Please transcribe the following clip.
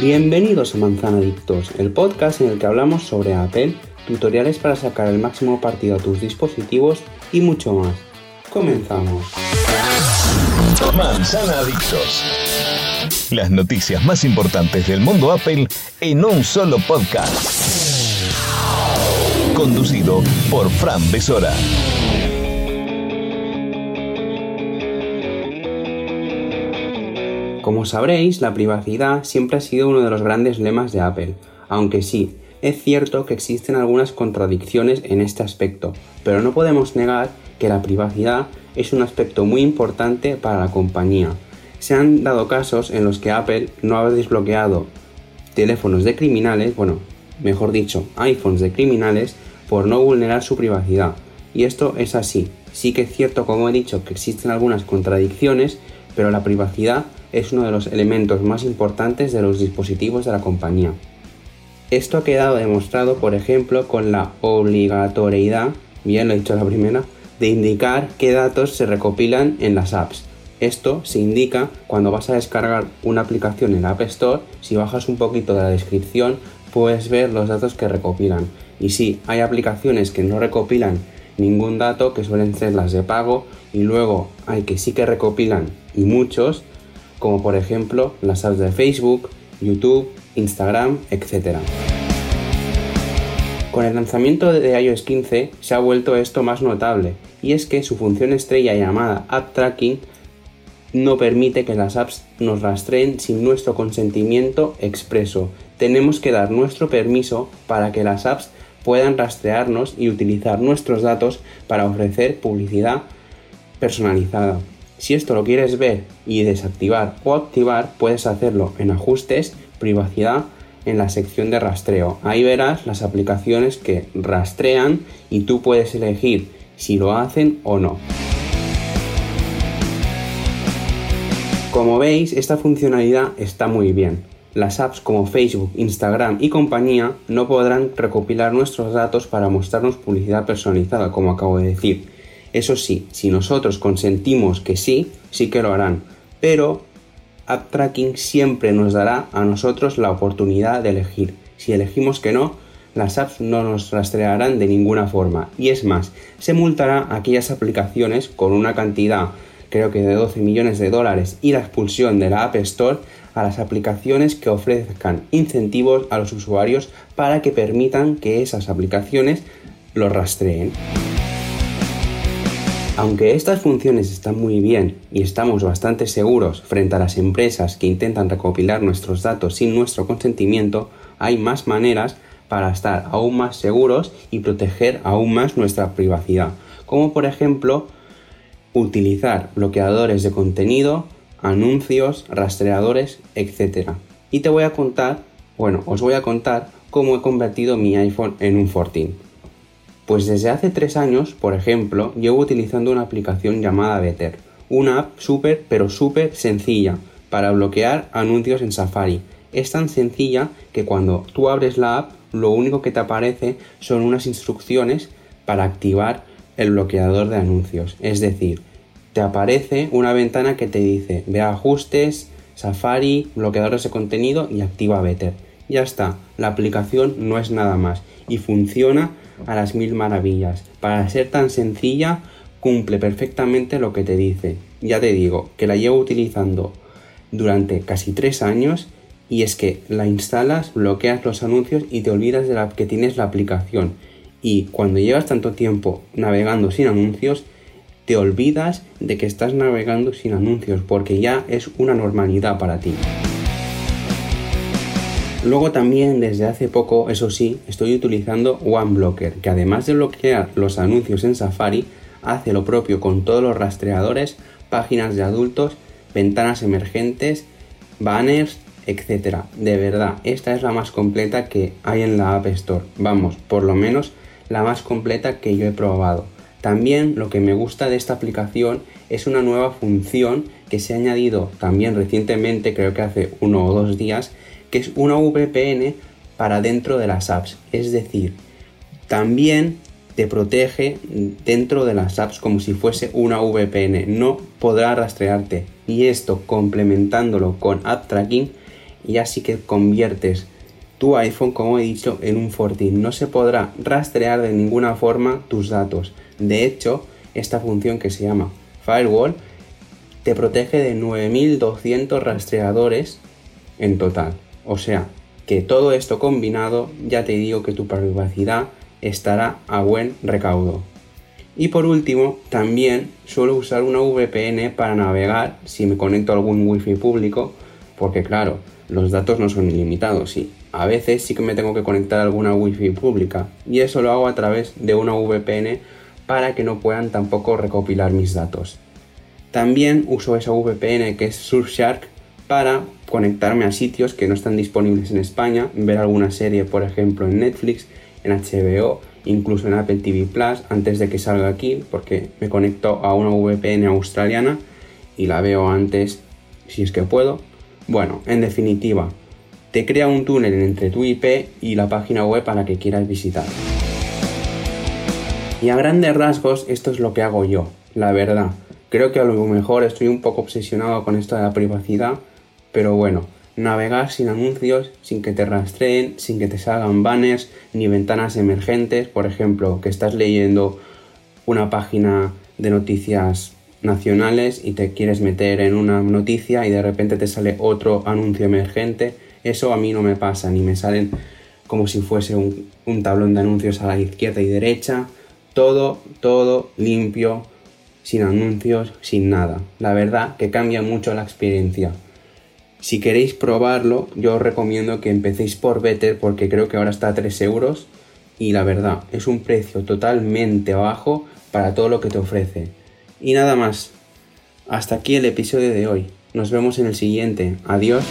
Bienvenidos a Manzana Adictos, el podcast en el que hablamos sobre Apple, tutoriales para sacar el máximo partido a tus dispositivos y mucho más. Comenzamos. Manzana Adictos. Las noticias más importantes del mundo Apple en un solo podcast. Conducido por Fran Besora. Como sabréis, la privacidad siempre ha sido uno de los grandes lemas de Apple, aunque sí, es cierto que existen algunas contradicciones en este aspecto, pero no podemos negar que la privacidad es un aspecto muy importante para la compañía. Se han dado casos en los que Apple no ha desbloqueado teléfonos de criminales, bueno, mejor dicho, iPhones de criminales, por no vulnerar su privacidad. Y esto es así. Sí que es cierto, como he dicho, que existen algunas contradicciones, pero la privacidad es uno de los elementos más importantes de los dispositivos de la compañía. Esto ha quedado demostrado, por ejemplo, con la obligatoriedad, bien lo he dicho la primera, de indicar qué datos se recopilan en las apps. Esto se indica cuando vas a descargar una aplicación en la App Store, si bajas un poquito de la descripción puedes ver los datos que recopilan. Y sí, hay aplicaciones que no recopilan ningún dato, que suelen ser las de pago, y luego hay que sí que recopilan y muchos, como por ejemplo las apps de Facebook, YouTube, Instagram, etc. Con el lanzamiento de iOS 15 se ha vuelto esto más notable, y es que su función estrella llamada App Tracking no permite que las apps nos rastreen sin nuestro consentimiento expreso. Tenemos que dar nuestro permiso para que las apps puedan rastrearnos y utilizar nuestros datos para ofrecer publicidad personalizada. Si esto lo quieres ver y desactivar o activar, puedes hacerlo en ajustes, privacidad, en la sección de rastreo. Ahí verás las aplicaciones que rastrean y tú puedes elegir si lo hacen o no. Como veis, esta funcionalidad está muy bien. Las apps como Facebook, Instagram y compañía no podrán recopilar nuestros datos para mostrarnos publicidad personalizada, como acabo de decir eso sí, si nosotros consentimos que sí, sí que lo harán. Pero App Tracking siempre nos dará a nosotros la oportunidad de elegir. Si elegimos que no, las apps no nos rastrearán de ninguna forma. Y es más, se multará a aquellas aplicaciones con una cantidad, creo que de 12 millones de dólares, y la expulsión de la App Store a las aplicaciones que ofrezcan incentivos a los usuarios para que permitan que esas aplicaciones lo rastreen. Aunque estas funciones están muy bien y estamos bastante seguros frente a las empresas que intentan recopilar nuestros datos sin nuestro consentimiento, hay más maneras para estar aún más seguros y proteger aún más nuestra privacidad, como por ejemplo utilizar bloqueadores de contenido, anuncios, rastreadores, etc. Y te voy a contar, bueno, os voy a contar cómo he convertido mi iPhone en un 14. Pues desde hace tres años, por ejemplo, llevo utilizando una aplicación llamada Better, una app súper pero súper sencilla para bloquear anuncios en Safari. Es tan sencilla que cuando tú abres la app, lo único que te aparece son unas instrucciones para activar el bloqueador de anuncios. Es decir, te aparece una ventana que te dice ve a ajustes, Safari, bloqueadores de contenido y activa Better. Ya está, la aplicación no es nada más y funciona a las mil maravillas. Para ser tan sencilla, cumple perfectamente lo que te dice. Ya te digo que la llevo utilizando durante casi tres años y es que la instalas, bloqueas los anuncios y te olvidas de la que tienes la aplicación. Y cuando llevas tanto tiempo navegando sin anuncios, te olvidas de que estás navegando sin anuncios porque ya es una normalidad para ti. Luego también desde hace poco, eso sí, estoy utilizando OneBlocker, que además de bloquear los anuncios en Safari, hace lo propio con todos los rastreadores, páginas de adultos, ventanas emergentes, banners, etc. De verdad, esta es la más completa que hay en la App Store. Vamos, por lo menos la más completa que yo he probado. También lo que me gusta de esta aplicación es una nueva función que se ha añadido también recientemente, creo que hace uno o dos días, que es una VPN para dentro de las apps. Es decir, también te protege dentro de las apps como si fuese una VPN. No podrá rastrearte. Y esto complementándolo con App Tracking y así que conviertes tu iPhone, como he dicho, en un fortín. No se podrá rastrear de ninguna forma tus datos. De hecho, esta función que se llama Firewall te protege de 9200 rastreadores en total. O sea, que todo esto combinado, ya te digo que tu privacidad estará a buen recaudo. Y por último, también suelo usar una VPN para navegar si me conecto a algún wifi público, porque claro, los datos no son ilimitados, sí. A veces sí que me tengo que conectar a alguna wifi pública y eso lo hago a través de una VPN para que no puedan tampoco recopilar mis datos. También uso esa VPN que es Surfshark para conectarme a sitios que no están disponibles en España, ver alguna serie por ejemplo en Netflix, en HBO incluso en Apple TV Plus antes de que salga aquí, porque me conecto a una VPN australiana y la veo antes si es que puedo. Bueno, en definitiva, te crea un túnel entre tu IP y la página web a la que quieras visitar. Y a grandes rasgos esto es lo que hago yo, la verdad. Creo que a lo mejor estoy un poco obsesionado con esto de la privacidad, pero bueno, navegar sin anuncios, sin que te rastreen, sin que te salgan banners ni ventanas emergentes, por ejemplo, que estás leyendo una página de noticias nacionales y te quieres meter en una noticia y de repente te sale otro anuncio emergente. Eso a mí no me pasa, ni me salen como si fuese un, tablón de anuncios a la izquierda y derecha. Todo, todo limpio, sin anuncios, sin nada. La verdad que cambia mucho la experiencia. Si queréis probarlo, yo os recomiendo que empecéis por Better porque creo que ahora está a 3 euros y la verdad es un precio totalmente bajo para todo lo que te ofrece. Y nada más. Hasta aquí el episodio de hoy. Nos vemos en el siguiente. Adiós.